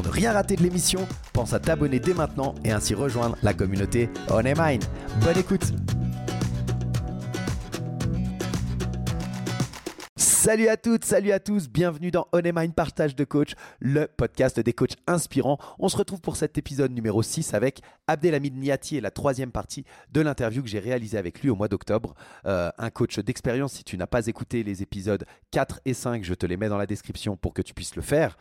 Pour ne rien rater de l'émission, pense à t'abonner dès maintenant et ainsi rejoindre la communauté On Mine. Bonne écoute Salut à toutes, salut à tous, bienvenue dans On Mind Partage de Coach, le podcast des coachs inspirants. On se retrouve pour cet épisode numéro 6 avec Abdelhamid Niati et la troisième partie de l'interview que j'ai réalisée avec lui au mois d'octobre. Euh, un coach d'expérience, si tu n'as pas écouté les épisodes 4 et 5, je te les mets dans la description pour que tu puisses le faire.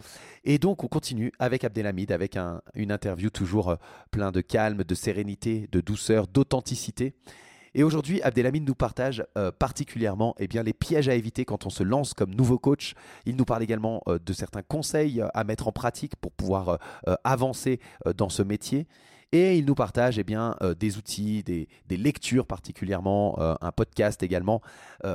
Et donc on continue avec Abdelhamid, avec une interview toujours euh, plein de calme, de sérénité, de douceur, d'authenticité. Et aujourd'hui, Abdelhamid nous partage euh, particulièrement eh les pièges à éviter quand on se lance comme nouveau coach. Il nous parle également euh, de certains conseils euh, à mettre en pratique pour pouvoir avancer dans ce métier. Et il nous partage eh des outils, des, lectures particulièrement, un podcast également,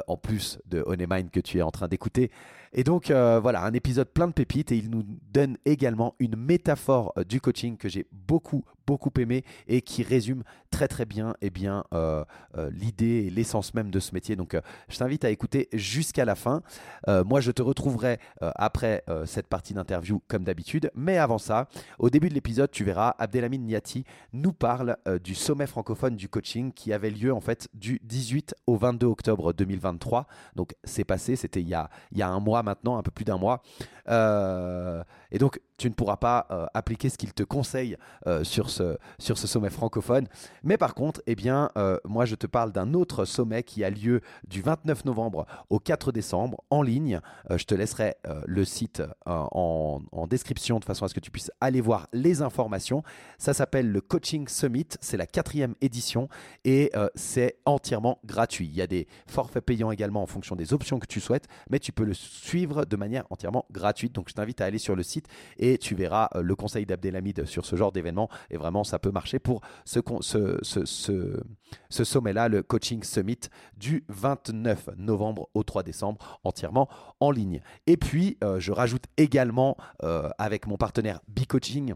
en plus de Mind que tu es en train d'écouter. Et donc voilà, un épisode plein de pépites et il nous donne également une métaphore du coaching que j'ai beaucoup beaucoup aimé et qui résume très très bien eh bien euh, l'idée et l'essence même de ce métier. Donc je t'invite à écouter jusqu'à la fin. moi je te retrouverai après cette partie d'interview comme d'habitude, mais avant ça, au début de l'épisode, tu verras Abdelhamid Niati nous parle du sommet francophone du coaching qui avait lieu en fait du 18 au 22 octobre 2023. Donc c'est passé, c'était il il y a un mois maintenant, un peu plus d'un mois. Euh, et donc, tu ne pourras pas euh, appliquer ce qu'il te conseille euh, sur, ce, sur ce sommet francophone. Mais par contre, eh bien, moi, je te parle d'un autre sommet qui a lieu du 29 novembre au 4 décembre en ligne. je te laisserai le site en, en, description de façon à ce que tu puisses aller voir les informations. Ça s'appelle le Coaching Summit. C'est la quatrième édition et c'est entièrement gratuit. Il y a des forfaits payants également en fonction des options que tu souhaites, mais tu peux le suivre de manière entièrement gratuite. Donc, je t'invite à aller sur le site et tu verras euh, le conseil d'Abdelhamid sur ce genre d'événement. Et vraiment, ça peut marcher pour ce, ce, sommet-là, le Coaching Summit du 29 novembre au 3 décembre, entièrement en ligne. Et puis, euh, je rajoute également euh, avec mon partenaire B-Coaching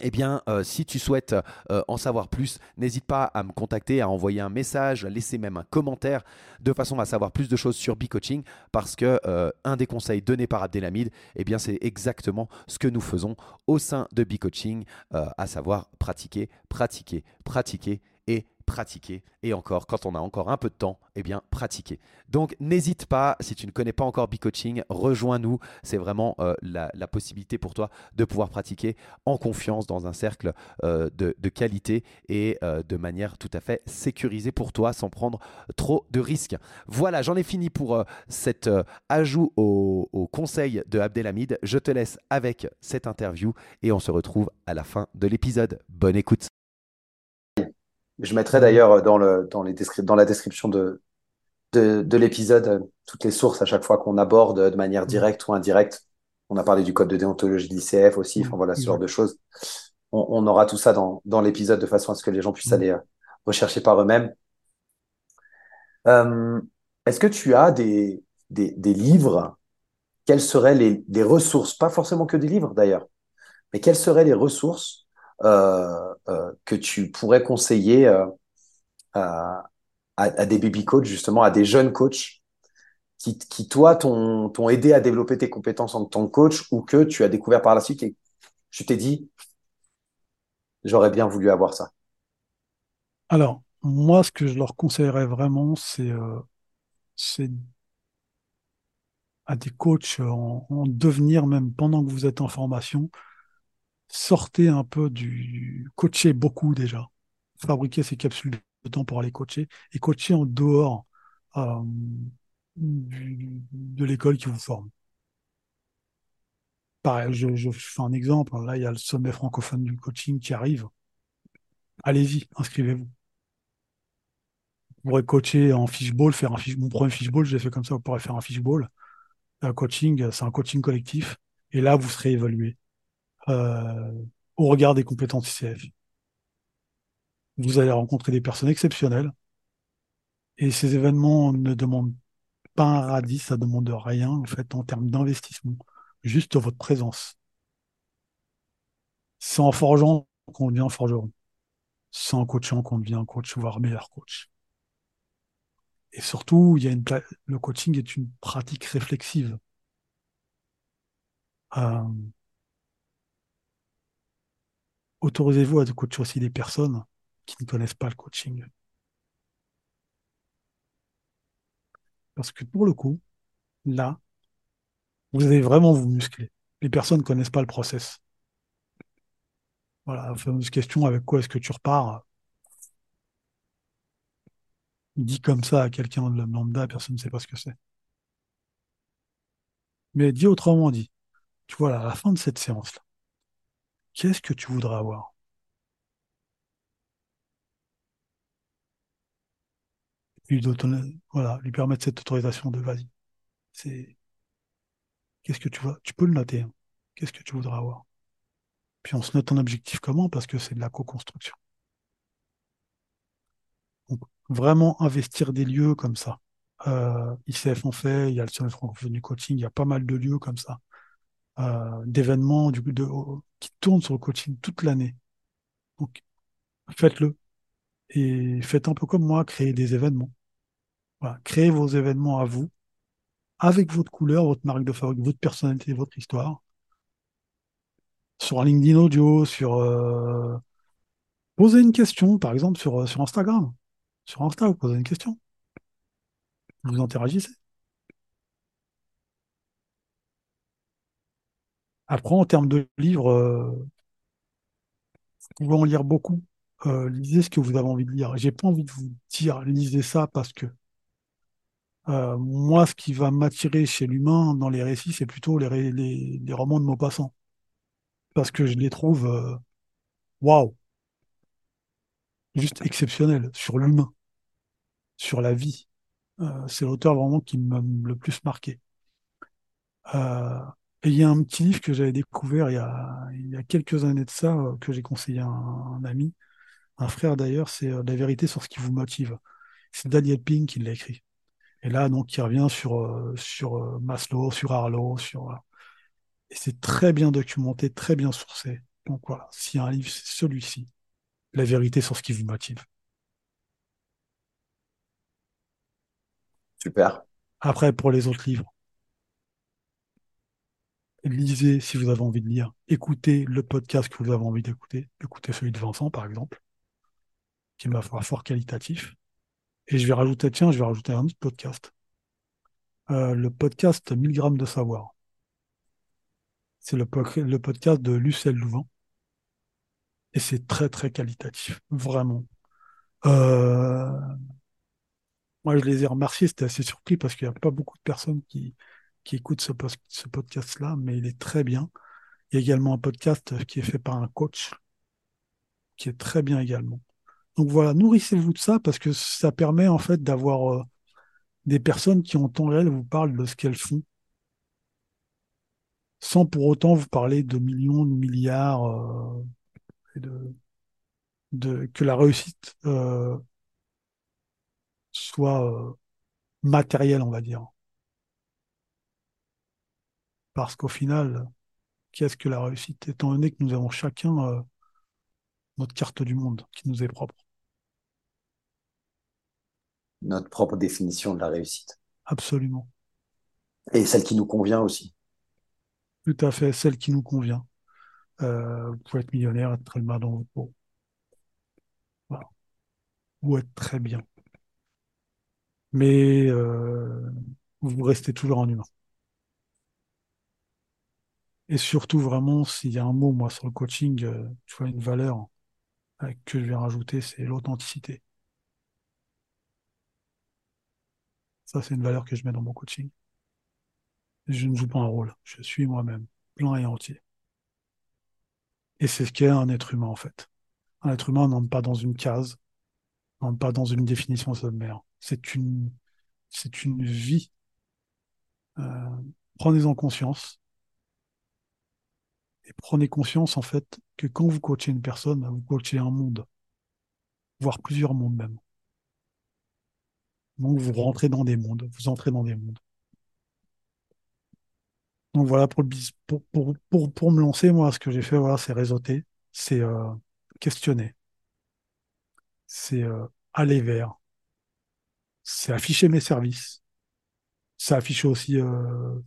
eh bien, euh, si tu souhaites euh, en savoir plus, n'hésite pas à me contacter, à envoyer un message, à laisser même un commentaire, de façon à savoir plus de choses sur B-Coaching, parce que euh, un des conseils donnés par Abdelhamid, eh bien, c'est exactement ce que nous faisons au sein de B-Coaching, à savoir pratiquer, pratiquer, pratiquer et pratiquer et encore, quand on a encore un peu de temps, eh bien, pratiquer. Donc, n'hésite pas, si tu ne connais pas encore B-Coaching, rejoins-nous. C'est vraiment euh, la, possibilité pour toi de pouvoir pratiquer en confiance dans un cercle euh, de, qualité et euh, de manière tout à fait sécurisée pour toi sans prendre trop de risques. Voilà, j'en ai fini pour cet ajout au, au conseil de Abdelhamid. Je te laisse avec cette interview et on se retrouve à la fin de l'épisode. Bonne écoute. Je mettrai d'ailleurs dans, la description de, de, l'épisode euh, toutes les sources à chaque fois qu'on aborde de manière directe ou indirecte. On a parlé du code de déontologie de l'ICF aussi, enfin voilà, ce genre de choses. On, aura tout ça dans, l'épisode de façon à ce que les gens puissent aller euh, rechercher par eux-mêmes. Euh, est-ce que tu as des, livres? Quelles seraient les, ressources? Pas forcément que des livres d'ailleurs, mais quelles seraient les ressources euh, euh, que tu pourrais conseiller euh, à, des baby coachs, justement, à des jeunes coachs qui, qui toi, t'ont aidé à développer tes compétences en tant que coach ou que tu as découvert par la suite et tu t'es dit, j'aurais bien voulu avoir ça? Alors, moi, ce que je leur conseillerais vraiment, c'est à des coachs en, devenir, même pendant que vous êtes en formation, sortez un peu du coacher beaucoup déjà, fabriquer ces capsules de temps pour aller coacher et coacher en dehors euh, de l'école qui vous forme. pareil, je, fais un exemple. Là, il y a le sommet francophone du coaching qui arrive. Allez-y, inscrivez-vous. Vous pourrez coacher en fishball, faire un fish, mon premier fishball, je l'ai fait comme ça, vous pourrez faire un fishball. Un coaching, c'est un coaching collectif. Et là, vous serez évalué euh, au regard des compétences ICF. Vous allez rencontrer des personnes exceptionnelles. Et ces événements ne demandent pas un radis, ça demande rien, en fait, en termes d'investissement. Juste votre présence. C'est en forgeant qu'on devient forgeron. C'est en coachant qu'on devient coach, voire meilleur coach. Et surtout, il y a une le coaching est une pratique réflexive. Euh, autorisez-vous à coacher aussi des personnes qui ne connaissent pas le coaching? Parce que pour le coup, là, vous allez vraiment vous muscler. Les personnes ne connaissent pas le process. Voilà, la fameuse question avec quoi est-ce que tu repars? Dit comme ça à quelqu'un de lambda, personne ne sait pas ce que c'est. Mais dit autrement dit, tu vois, à la fin de cette séance-là, qu'est-ce que tu voudrais avoir? Lui, permettre cette autorisation de vas-y. C'est qu'est-ce que tu vois? Tu peux le noter. Hein. Qu'est-ce que tu voudrais avoir? Puis on se note un objectif comment? Parce que c'est de la co-construction. Donc vraiment investir des lieux comme ça. Euh, ICF en fait, il y a le Sommet francophone du coaching, il y a pas mal de lieux comme ça, euh, d'événements qui tournent sur le coaching toute l'année. Donc faites-le et faites un peu comme moi, créez des événements. Voilà, créez vos événements à vous, avec votre couleur, votre marque de fabrique, votre personnalité, votre histoire. Sur LinkedIn audio, sur euh, posez une question, par exemple sur, euh, sur Instagram. Sur Insta, vous posez une question. Vous interagissez. Après, en termes de livres, euh, vous pouvez en lire beaucoup. Euh, lisez ce que vous avez envie de lire. J'ai pas envie de vous dire lisez ça parce que euh, moi, ce qui va m'attirer chez l'humain dans les récits, c'est plutôt les, romans de Maupassant. Parce que je les trouve waouh, juste exceptionnels sur l'humain, sur la vie. c'est l'auteur vraiment qui m'a le plus marqué. Et il y a un petit livre que j'avais découvert il y, a, il y a quelques années de ça, que j'ai conseillé à un ami, un frère d'ailleurs, c'est euh, La vérité sur ce qui vous motive. C'est Daniel Pink qui l'a écrit. Et là, donc, il revient sur, euh, sur euh, Maslow, sur Arlo, sur. Et c'est très bien documenté, très bien sourcé. Donc voilà, s'il y a un livre, c'est celui-ci. La vérité sur ce qui vous motive. Super. Après, pour les autres livres, lisez si vous avez envie de lire. Écoutez le podcast que vous avez envie d'écouter. Écoutez celui de Vincent, par exemple qui m'a foi fort qualitatif. Et je vais rajouter, tiens, je vais rajouter un autre podcast. Euh, le podcast 1000 grammes de savoir. C'est le, le, podcast de Lucelle Louvain. Et c'est très, très qualitatif. Vraiment. Euh, moi, je les ai remerciés. C'était assez surpris parce qu'il n'y a pas beaucoup de personnes qui, qui écoutent ce, podcast-là, mais il est très bien. Il y a également un podcast qui est fait par un coach qui est très bien également. Donc voilà, nourrissez-vous de ça parce que ça permet en fait d'avoir euh, des personnes qui en temps réel vous parlent de ce qu'elles font, sans pour autant vous parler de millions, de milliards, euh, que la réussite euh, soit matérielle, on va dire. Parce qu'au final, qu'est-ce que la réussite Étant donné que nous avons chacun notre carte du monde qui nous est propre notre propre définition de la réussite. Absolument. Et celle qui nous convient aussi. Tout à fait, celle qui nous convient. Euh, vous pouvez être millionnaire, être très mal dans votre peau. Ou être très bien. Mais euh, vous restez toujours un humain. Et surtout, vraiment, s'il y a un mot, moi, sur le coaching, euh, tu vois, une valeur que je vais rajouter, c'est l'authenticité. Ça, c'est une valeur que je mets dans mon coaching. Je ne joue pas un rôle, je suis moi-même. plein et entier. Et c'est ce qu'est un être humain, en fait. Un être humain n'entre pas dans une case, n'entre pas dans une définition sommaire. C'est une, c'est une vie. Euh, prenez-en conscience. Et prenez conscience, en fait, que quand vous coachez une personne, vous coachez un monde, voire plusieurs mondes même. Donc vous rentrez dans des mondes, vous entrez dans des mondes. Donc voilà, pour, le, pour, pour, pour, pour me lancer, moi, ce que j'ai fait, voilà, c'est réseauter, c'est euh, questionner, c'est euh, aller vers, c'est afficher mes services, c'est afficher aussi euh,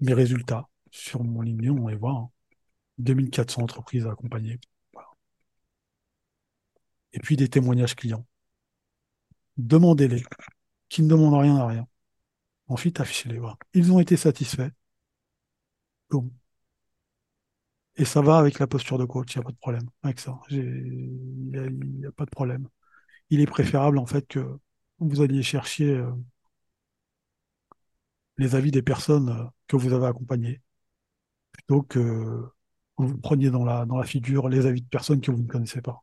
mes résultats sur mon LinkedIn, on les voit, hein. 2400 entreprises accompagnées. Voilà. Et puis des témoignages clients. Demandez-les, qui ne demandent rien à rien. Ensuite, affichez-les. Ils ont été satisfaits. Et ça va avec la posture de coach, il n'y a pas de problème avec ça. Il n'y a pas de problème. Il est préférable en fait que vous alliez chercher euh, les avis des personnes euh, que vous avez accompagnées, plutôt que vous preniez dans la, dans la figure les avis de personnes que vous ne connaissez pas.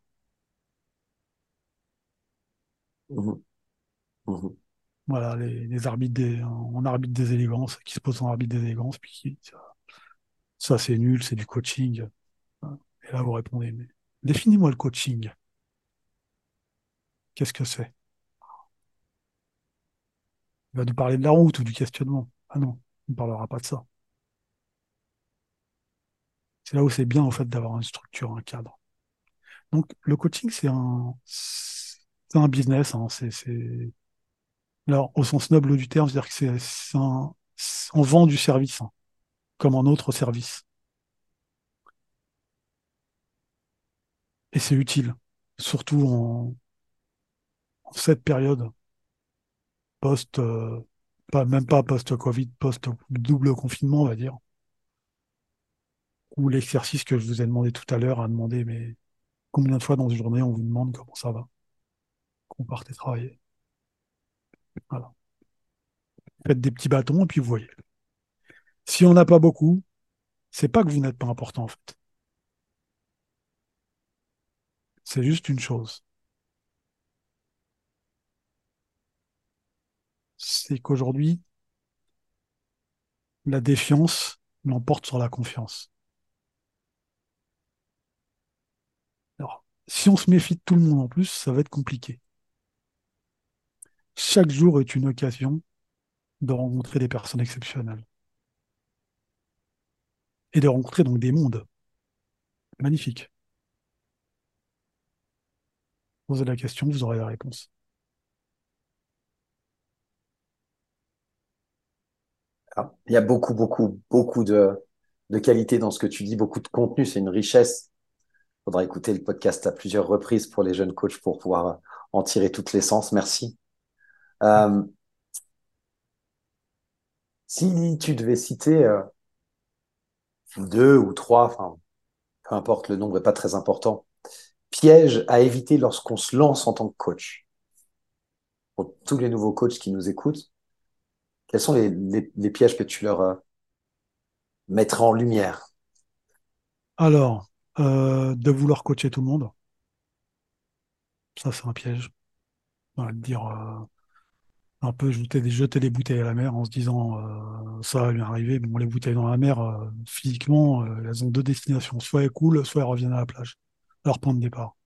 Mhm. Mhm. Voilà, les, les arbitres des, on arbitre des élégances, qui se posent en arbitre des élégances, puis qui, ça, ça, c'est nul, c'est du coaching. Et là, vous répondez, mais définis-moi le coaching. Qu'est-ce que c'est? Il va nous parler de la route ou du questionnement. Ah non, il ne parlera pas de ça. C'est là où c'est bien, en fait, d'avoir une structure, un cadre. Donc, le coaching, c'est un, c'est un business. Hein, c'est, c'est... Alors, au sens noble du terme, c'est-à-dire que c'est, un... on vend du service, hein, comme un autre service. Et c'est utile, surtout en, en cette période post, euh, pas, même pas post-Covid, post-double confinement, on va dire, ou l'exercice que je vous ai demandé tout à l'heure à demander, mais combien de fois dans une journée on vous demande comment ça va, qu'on partez travailler. Voilà. Faites des petits bâtons et puis vous voyez. Si on n'a pas beaucoup, c'est pas que vous n'êtes pas important en fait. C'est juste une chose. C'est qu'aujourd'hui, la défiance l'emporte sur la confiance. Alors, si on se méfie de tout le monde en plus, ça va être compliqué. Chaque jour est une occasion de rencontrer des personnes exceptionnelles. Et de rencontrer donc des mondes. magnifiques. Posez la question, vous aurez la réponse. Il y a beaucoup, beaucoup, beaucoup de, de qualité dans ce que tu dis, beaucoup de contenu, c'est une richesse. Faudra écouter le podcast à plusieurs reprises pour les jeunes coachs pour pouvoir en tirer toute l'essence. Merci. Euh, si tu devais citer euh, deux ou trois, enfin, peu importe, le nombre n'est pas très important, pièges à éviter lorsqu'on se lance en tant que coach Pour tous les nouveaux coachs qui nous écoutent, quels sont les, pièges que tu leur euh, mettras en lumière? Alors, euh, de vouloir coacher tout le monde, ça c'est un piège. On va dire euh, un peu jeter des, jeter des bouteilles à la mer en se disant ça va lui arriver. Bon, les bouteilles dans la mer, physiquement, elles ont deux destinations. Soit elles coulent, soit elles reviennent à la plage leur point de départ.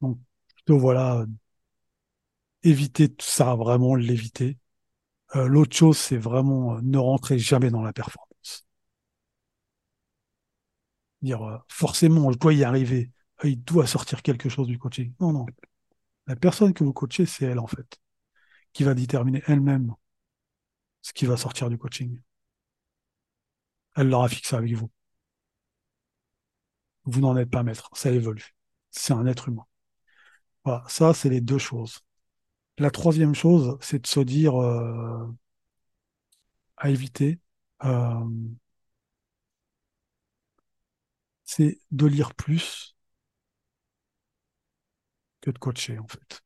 Donc, plutôt, voilà, éviter tout ça, vraiment l'éviter. Euh, l'autre chose, c'est vraiment euh, ne rentrer jamais dans la performance. Dire euh, forcément, je dois y arriver, il doit sortir quelque chose du coaching. Non, non. La personne que vous coachez, c'est elle, en fait, qui va déterminer elle-même ce qui va sortir du coaching. Elle l'aura fixé avec vous. Vous n'en êtes pas maître, ça évolue. C'est un être humain. Voilà, ça, c'est les deux choses. La troisième chose, c'est de se dire euh, à éviter, euh, c'est de lire plus que de coacher, en fait.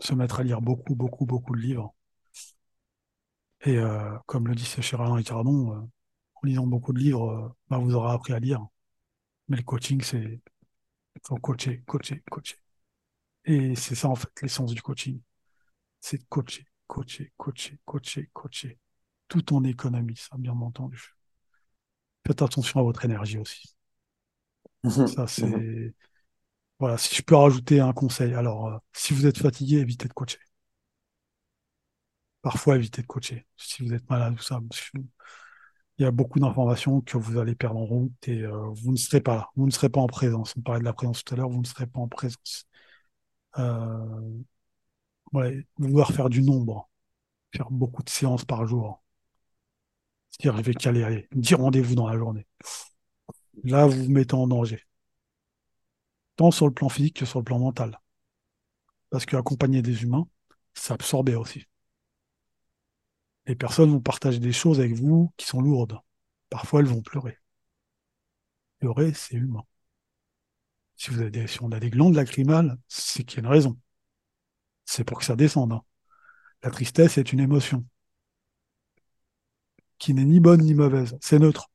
Se mettre à lire beaucoup, beaucoup, beaucoup de livres Et euh, comme le cher Alain Ricardon, euh, en lisant beaucoup de livres, euh, bah, vous aurez appris à lire. Mais le coaching, c'est faut coacher, coacher, coacher. Et c'est ça, en fait, l'essence du coaching. C'est de coacher, coacher, coacher, coacher, coacher. Tout en économie, ça, bien entendu. Faites attention à votre énergie aussi. Mhm. Ça, Mhm. c'est. Voilà, si je peux rajouter un conseil. Alors, euh, si vous êtes fatigué, évitez de coacher. Parfois, évitez de coacher. Si vous êtes malade ou ça, il y a beaucoup d'informations que vous allez perdre en route et euh, vous ne serez pas là. Vous ne serez pas en présence. On parlait de la présence tout à l'heure, vous ne serez pas en présence. Euh, ouais, vouloir faire du nombre, faire beaucoup de séances par jour. C'est-à-dire, je vais caler allez, 10 rendez-vous dans la journée. Là, vous vous mettez en danger. Tant sur le plan physique que sur le plan mental. Parce qu'accompagner des humains, c'est absorber aussi. Les personnes vont partager des choses avec vous qui sont lourdes. Parfois, elles vont pleurer. Pleurer, c'est humain. Si on a des glandes lacrymales, c'est qu'il y a une raison. C'est pour que ça descende. hein. La tristesse est une émotion n'est ni bonne ni mauvaise. C'est neutre.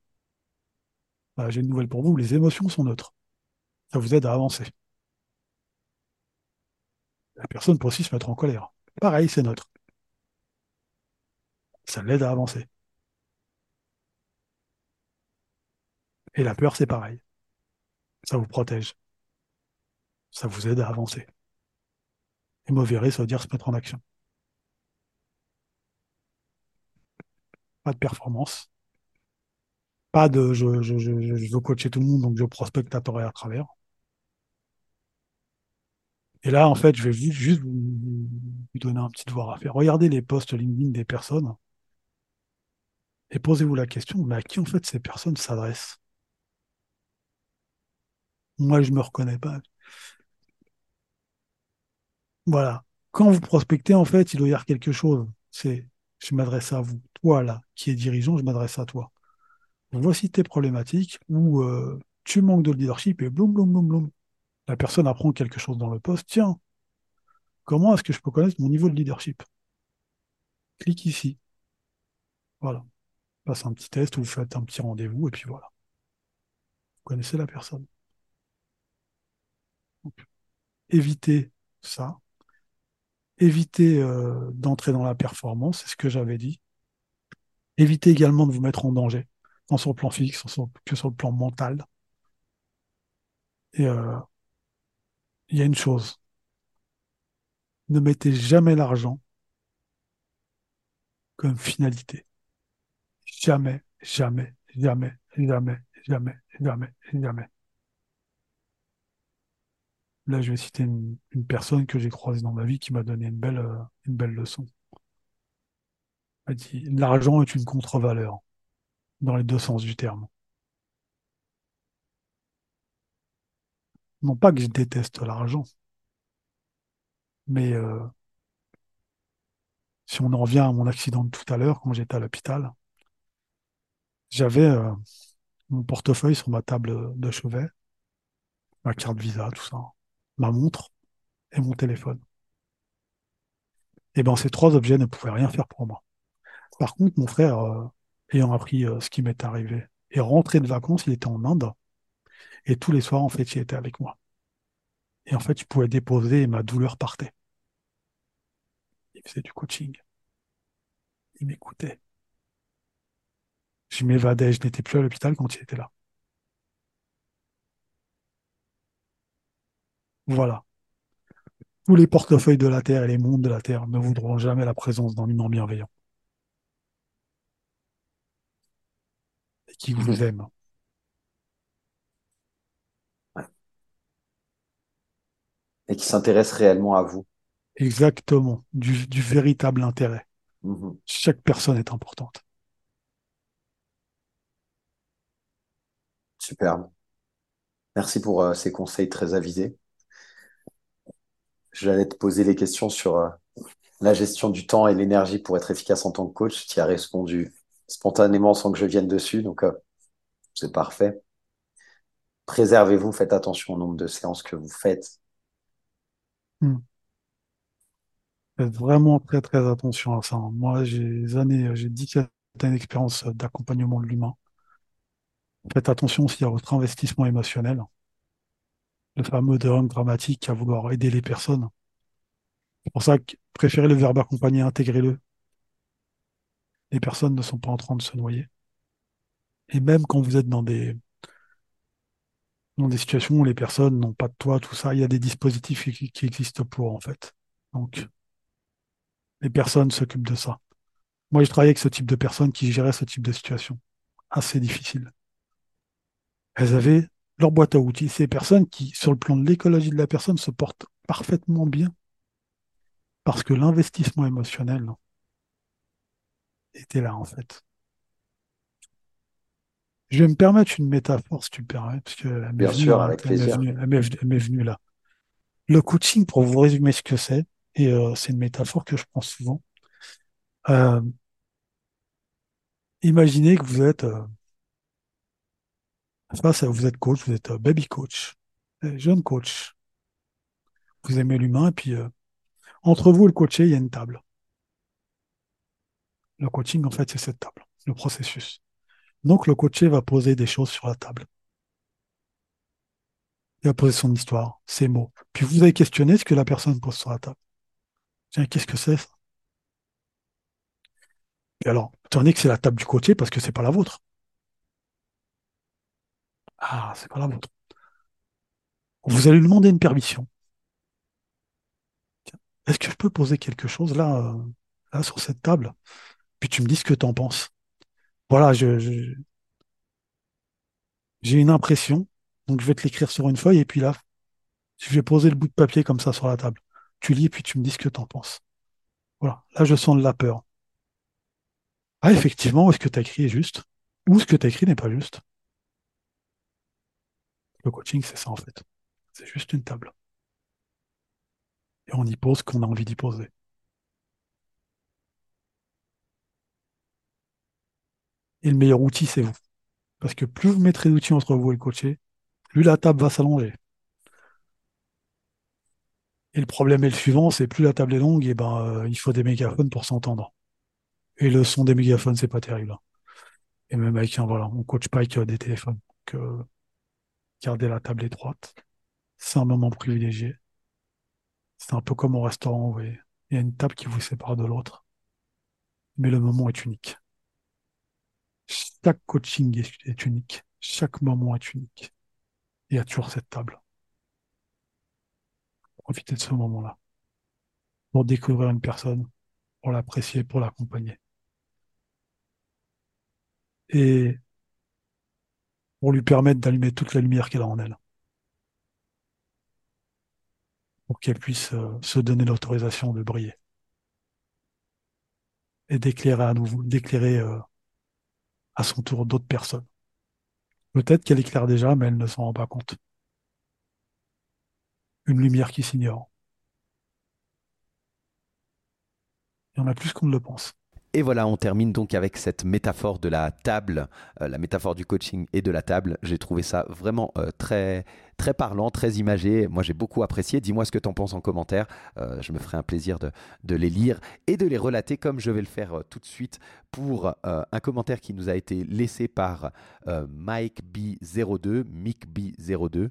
Voilà, J'ai une nouvelle pour vous. Les émotions sont neutres. Ça vous aide à avancer. La personne peut aussi se mettre en colère. Pareil, c'est neutre. Ça l'aide à avancer. Et la peur, c'est pareil. Ça vous protège. Ça vous aide à avancer. Et mauvais ça veut dire se mettre en action. Pas de performance. Pas de je, je, je, veux coacher tout le monde, donc je prospecte à tort et à travers. Et là, en fait, je vais ju- juste vous, donner un petit devoir à faire. Regardez les posts LinkedIn des personnes et posez-vous la question, mais à qui en fait ces personnes s'adressent? Moi, je me reconnais pas. Voilà. Quand vous prospectez, en fait, il doit y avoir quelque chose. C'est, je m'adresse à vous. Toi, là, qui es dirigeant, je m'adresse à toi. Voici tes problématiques où euh, tu manques de leadership et bloum, bloum, bloum, bloum. La personne apprend quelque chose dans le poste. Tiens, comment est-ce que je peux connaître mon niveau de leadership? Clique ici. Voilà. Passe un petit test ou vous faites un petit rendez-vous et puis voilà. Vous connaissez la personne. Évitez ça. Évitez euh, d'entrer dans la performance, c'est ce que j'avais dit. Évitez également de vous mettre en danger, tant sur le plan physique que sur le plan mental. Et euh, il y a une chose, ne mettez jamais l'argent comme finalité. Jamais, jamais, jamais, jamais, jamais, jamais, jamais. Là, je vais citer une, personne que j'ai croisée dans ma vie qui m'a donné une belle, euh, une belle leçon. Elle dit, l'argent est une contre-valeur, dans les deux sens du terme. Non pas que je déteste l'argent, mais euh, si on en revient à mon accident de tout à l'heure, quand j'étais à l'hôpital, j'avais euh, mon portefeuille sur ma table de chevet, ma carte Visa, tout ça, ma montre et mon téléphone. Et ben ces trois objets ne pouvaient rien faire pour moi. Par contre, mon frère, euh, ayant appris euh, ce qui m'est arrivé, est rentré de vacances, il était en Inde, et tous les soirs, en fait, il était avec moi. Et en fait, il pouvait déposer et ma douleur partait. Il faisait du coaching. Il m'écoutait. Je m'évadais, je n'étais plus à l'hôpital quand il était là. Voilà. Tous les portefeuilles de la Terre et les mondes de la Terre ne voudront jamais la présence d'un humain bienveillant et qui vous Mhm. aime. Et qui s'intéresse réellement à vous. Exactement. Du, du véritable intérêt. Mhm. Chaque personne est importante. Superbe. Merci pour euh, ces conseils très avisés. J'allais te poser les questions sur euh, la gestion du temps et l'énergie pour être efficace en tant que coach. Tu as répondu spontanément sans que je vienne dessus, donc euh, c'est parfait. Préservez-vous, faites attention au nombre de séances que vous faites. Hmm. Faites vraiment très très attention à ça. Moi, j'ai des années, j'ai 10 années d'expérience d'accompagnement de l'humain. Faites attention aussi à votre investissement émotionnel. Le fameux drame dramatique à vouloir aider les personnes. C'est pour ça que préférez le verbe accompagner, intégrez-le. Les personnes ne sont pas en train de se noyer. Et même quand vous êtes dans des, dans des situations où les personnes n'ont pas de toit, tout ça, il y a des dispositifs qui, qui existent pour, en fait. Donc, les personnes s'occupent de ça. Moi, je travaillé avec ce type de personnes qui géraient ce type de situation. Assez difficile. Elles avaient leur boîte à outils. Ces personnes qui, sur le plan de l'écologie de la personne, se portent parfaitement bien. Parce que l'investissement émotionnel était là, en fait. Je vais me permettre une métaphore, si tu me permets, parce avec elle m'est venue, venue là. Le coaching, pour vous résumer ce que c'est, et euh, c'est une métaphore que je prends souvent. Euh, imaginez que vous êtes euh, à, vous êtes coach, vous êtes euh, baby coach, euh, jeune coach. Vous aimez l'humain, et puis euh, entre vous et le coaché, il y a une table. Le coaching, en fait, c'est cette table, le processus. Donc, le coaché va poser des choses sur la table. Il va poser son histoire, ses mots. Puis vous allez questionner ce que la personne pose sur la table. Tiens, qu'est-ce que c'est ça? Et alors, donné que c'est la table du coaché parce que c'est pas la vôtre. Ah, c'est pas la vôtre. Vous allez lui demander une permission. Est-ce que je peux poser quelque chose là, euh, là sur cette table? Puis tu me dis ce que tu en penses. Voilà, je, j'ai une impression, donc je vais te l'écrire sur une feuille et puis là, je vais poser le bout de papier comme ça sur la table. Tu lis et puis tu me dis ce que tu en penses. Voilà, là je sens de la peur. Ah, effectivement, est-ce que tu as écrit est juste? Ou ce que tu as écrit n'est pas juste? Le coaching, c'est ça en fait. C'est juste une table. Et on y pose ce qu'on a envie d'y poser. Et le meilleur outil, c'est vous. Parce que plus vous mettrez d'outils entre vous et le coaché, plus la table va s'allonger. Et le problème est le suivant, c'est plus la table est longue, et ben euh, il faut des mégaphones pour s'entendre. Et le son des mégaphones, c'est pas terrible. Et même avec un, voilà, on coach pas avec euh, des téléphones. Donc, euh, garder la table étroite, c'est un moment privilégié. C'est un peu comme au restaurant, vous voyez. Il y a une table qui vous sépare de l'autre, mais le moment est unique. Chaque coaching est, unique. Chaque moment est unique. Il y a toujours cette table. Profitez de ce moment-là pour découvrir une personne, pour l'apprécier, pour l'accompagner. Et pour lui permettre d'allumer toute la lumière qu'elle a en elle. Pour qu'elle puisse euh, se donner l'autorisation de briller. Et d'éclairer à nouveau, d'éclairer euh, à son tour d'autres personnes. Peut-être qu'elle éclaire déjà, mais elle ne s'en rend pas compte. Une lumière qui s'ignore. Il y en a plus qu'on ne le pense. Et voilà, on termine donc avec cette métaphore de la table, euh, la métaphore du coaching et de la table. J'ai trouvé ça vraiment euh, très, parlant, très imagé. Moi, j'ai beaucoup apprécié. Dis-moi ce que tu en penses en commentaire. Euh, je me ferai un plaisir de, les lire et de les relater comme je vais le faire tout de suite pour un commentaire qui nous a été laissé par Mike B02, Mick B02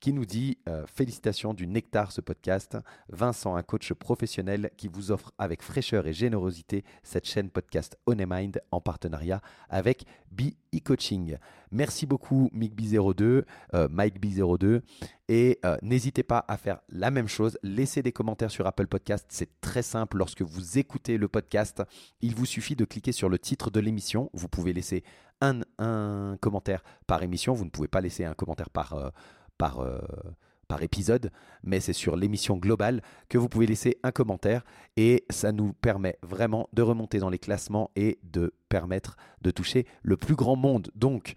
qui nous dit euh, Félicitations du Nectar ce podcast. Vincent, un coach professionnel qui vous offre avec fraîcheur et générosité cette chaîne podcast On Mind en partenariat avec Be E-Coaching. Merci beaucoup MickB02, euh, MikeB02. Et euh, n'hésitez pas à faire la même chose. Laissez des commentaires sur Apple Podcast. C'est très simple. Lorsque vous écoutez le podcast, il vous suffit de cliquer sur le titre de l'émission. Vous pouvez laisser un, un commentaire par émission. Vous ne pouvez pas laisser un commentaire par, par, euh, par épisode, mais c'est sur l'émission globale que vous pouvez laisser un commentaire et ça nous permet vraiment de remonter dans les classements et de permettre de toucher le plus grand monde. Donc,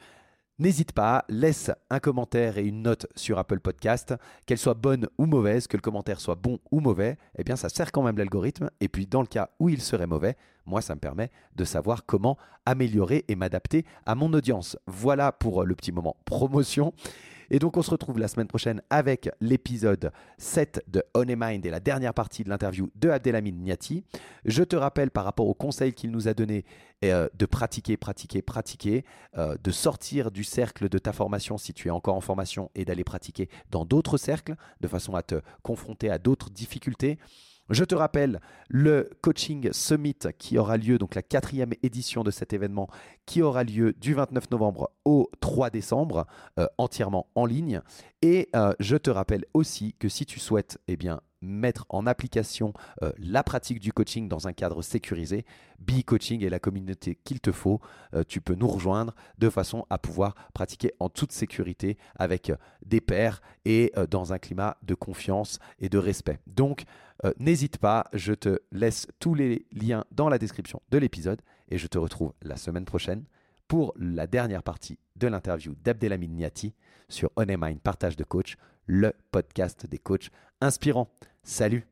N'hésite pas, laisse un commentaire et une note sur Apple Podcast, qu'elle soit bonne ou mauvaise, que le commentaire soit bon ou mauvais, eh bien ça sert quand même l'algorithme. Et puis dans le cas où il serait mauvais, moi ça me permet de savoir comment améliorer et m'adapter à mon audience. Voilà pour le petit moment promotion. Et donc on se retrouve la semaine prochaine avec l'épisode 7 de On Mind et la dernière partie de l'interview de Abdelhamid Niati. Je te rappelle par rapport aux conseils qu'il nous a donné euh, de pratiquer, pratiquer, pratiquer, euh, de sortir du cercle de ta formation si tu es encore en formation et d'aller pratiquer dans d'autres cercles de façon à te confronter à d'autres difficultés. Je te rappelle le coaching summit qui aura lieu, donc la quatrième édition de cet événement, qui aura lieu du 29 novembre au 3 décembre, euh, entièrement en ligne. Et euh, je te rappelle aussi que si tu souhaites eh bien, mettre en application euh, la pratique du coaching dans un cadre sécurisé, Be Coaching est la communauté qu'il te faut. tu peux nous rejoindre de façon à pouvoir pratiquer en toute sécurité avec des pairs et dans un climat de confiance et de respect. Donc, euh, n'hésite pas, je te laisse tous les liens dans la description de l'épisode et je te retrouve la semaine prochaine pour la dernière partie de l'interview d'Abdelhamid Niati sur On Mind Partage de Coach, le podcast des coachs inspirants. Salut